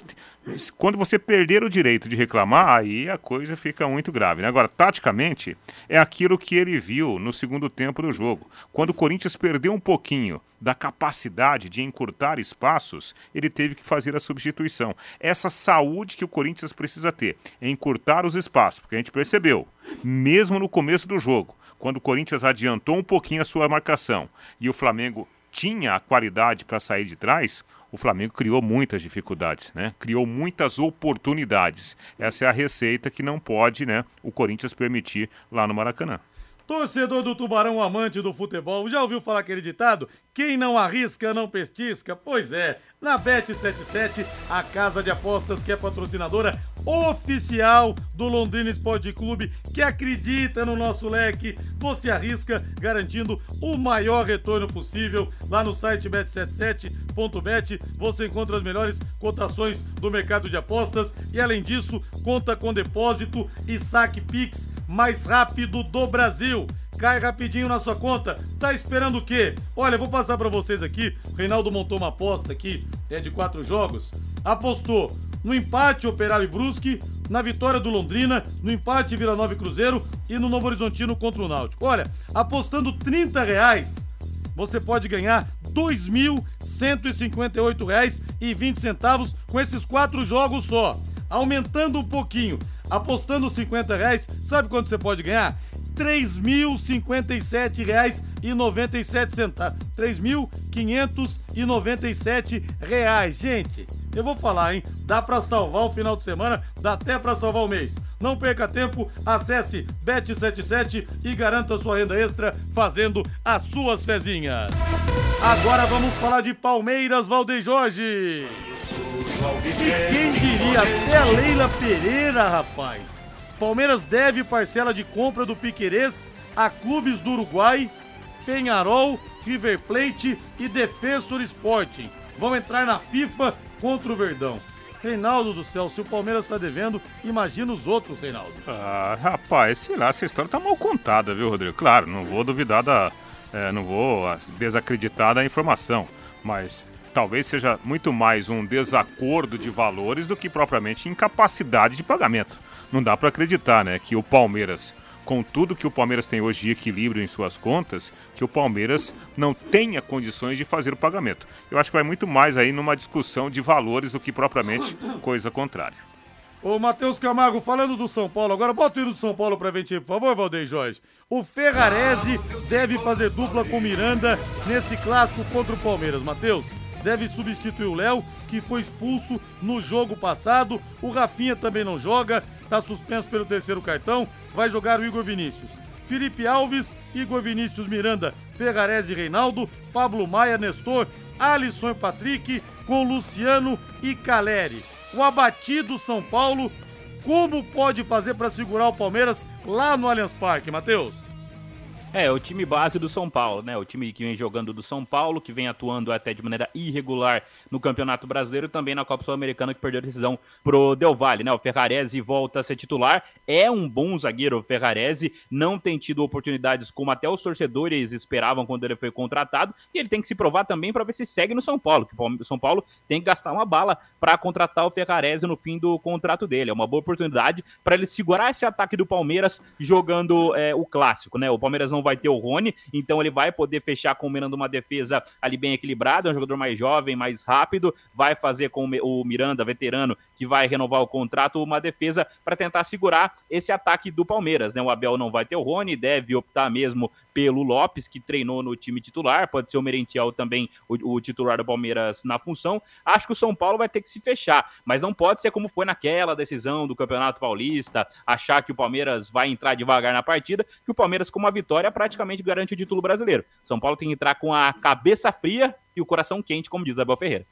Quando você perder o direito de reclamar, aí a coisa fica muito grave. Né? Agora, taticamente, é aquilo que ele viu no segundo tempo do jogo. Quando o Corinthians perdeu um pouquinho da capacidade de encurtar espaços, ele teve que fazer a substituição. Essa saúde que o Corinthians precisa ter, é encurtar os espaços, porque a gente percebeu, mesmo no começo do jogo, quando o Corinthians adiantou um pouquinho a sua marcação e o Flamengo tinha a qualidade para sair de trás, o Flamengo criou muitas dificuldades, né? Criou muitas oportunidades. Essa é a receita que não pode, né, o Corinthians permitir lá no Maracanã. Torcedor do Tubarão, amante do futebol, já ouviu falar aquele ditado? Quem não arrisca, não pestisca? Pois é, na Bet77, a casa de apostas que é patrocinadora oficial do Londrina Esporte Clube, que acredita no nosso leque, você arrisca garantindo o maior retorno possível. Lá no site bet77.bet você encontra as melhores cotações do mercado de apostas e além disso, conta com depósito e saque Pix mais rápido do Brasil. Cai rapidinho na sua conta. Tá esperando o quê? Olha, vou passar para vocês aqui. O Reinaldo montou uma aposta aqui, é de quatro jogos. Apostou no empate Operário e Brusque, na vitória do Londrina, no empate Vila Nova e Cruzeiro e no Novo Horizontino contra o Náutico. Olha, apostando 30 reais, você pode ganhar R$ 2.158,20 com esses quatro jogos só. Aumentando um pouquinho, apostando 50 reais, sabe quanto você pode ganhar? R$ 3.057,97. 3.597 reais. Gente, eu vou falar, hein? Dá para salvar o final de semana, dá até para salvar o mês. Não perca tempo, acesse Bet77 e garanta sua renda extra fazendo as suas fezinhas. Agora vamos falar de Palmeiras, Valdeir Jorge. E quem diria até Leila Pereira, rapaz? Palmeiras deve parcela de compra do Piquerez a clubes do Uruguai, Penharol, River Plate e Defensor Sporting. Vão entrar na FIFA contra o Verdão. Reinaldo do céu, se o Palmeiras tá devendo, imagina os outros, Reinaldo. Ah, rapaz, sei lá, essa história tá mal contada, viu, Rodrigo? Claro, não vou duvidar da. É, não vou desacreditar da informação, mas talvez seja muito mais um desacordo de valores do que propriamente incapacidade de pagamento. Não dá para acreditar, né, que o Palmeiras com tudo que o Palmeiras tem hoje de equilíbrio em suas contas, que o Palmeiras não tenha condições de fazer o pagamento. Eu acho que vai muito mais aí numa discussão de valores do que propriamente coisa contrária. Ô, Matheus Camargo, falando do São Paulo, agora bota o hino do São Paulo pra gente, por favor, Valdeir Jorge. O Ferrarese deve fazer dupla com Miranda nesse clássico contra o Palmeiras, Matheus deve substituir o Léo, que foi expulso no jogo passado. O Rafinha também não joga, está suspenso pelo terceiro cartão. Vai jogar o Igor Vinícius. Felipe Alves, Igor Vinícius Miranda, Ferrarese e Reinaldo, Pablo Maia, Nestor, Alisson e Patrick, com Luciano e Caleri. O abatido São Paulo, como pode fazer para segurar o Palmeiras lá no Allianz Parque, Matheus? É, o time base do São Paulo, né? O time que vem jogando do São Paulo, que vem atuando até de maneira irregular no Campeonato Brasileiro e também na Copa Sul-Americana, que perdeu a decisão pro Del Valle, né? O Ferrarese volta a ser titular, é um bom zagueiro o Ferrarese, não tem tido oportunidades como até os torcedores esperavam quando ele foi contratado, e ele tem que se provar também para ver se segue no São Paulo, que o São Paulo tem que gastar uma bala para contratar o Ferrarese no fim do contrato dele. É uma boa oportunidade para ele segurar esse ataque do Palmeiras jogando é, o clássico, né? O Palmeiras não vai ter o Rony, então ele vai poder fechar combinando uma defesa ali bem equilibrada, é um jogador mais jovem, mais rápido, vai fazer com o Miranda, veterano, que vai renovar o contrato, uma defesa para tentar segurar esse ataque do Palmeiras, né? O Abel não vai ter o Rony, deve optar mesmo pelo Lopes, que treinou no time titular, pode ser o Merentiel também, o, o, titular do Palmeiras na função. Acho que o São Paulo vai ter que se fechar, mas não pode ser como foi naquela decisão do Campeonato Paulista, achar que o Palmeiras vai entrar devagar na partida, que o Palmeiras com uma vitória praticamente garante o título brasileiro. São Paulo tem que entrar com a cabeça fria e o coração quente, como diz Abel Ferreira.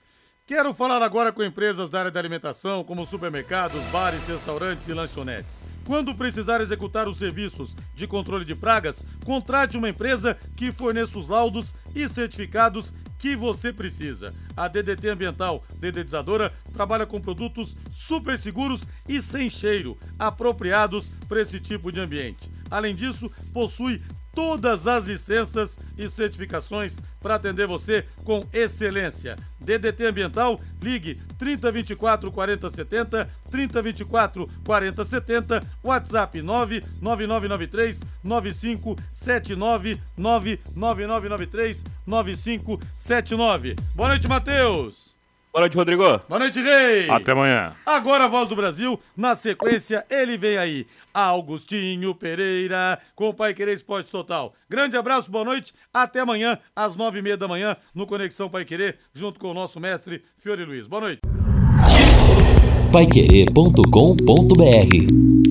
Quero falar agora com empresas da área da alimentação, como supermercados, bares, restaurantes e lanchonetes. Quando precisar executar os serviços de controle de pragas, contrate uma empresa que forneça os laudos e certificados que você precisa. A DDT Ambiental Dedetizadora trabalha com produtos super seguros e sem cheiro, apropriados para esse tipo de ambiente. Além disso, possui todas as licenças e certificações para atender você com excelência. DDT Ambiental, ligue 3024 4070, 3024 4070, WhatsApp 99993 9579 99993 9579. Boa noite, Matheus. Boa noite, Rodrigo. Boa noite, Rei. Até amanhã. Agora a voz do Brasil, na sequência, ele vem aí. Augustinho Pereira, com o Pai Querer Esporte Total. Grande abraço, boa noite, até amanhã, às nove e meia da manhã, no Conexão Pai Querer, junto com o nosso mestre Fiore Luiz. Boa noite. Paiquerê.com.br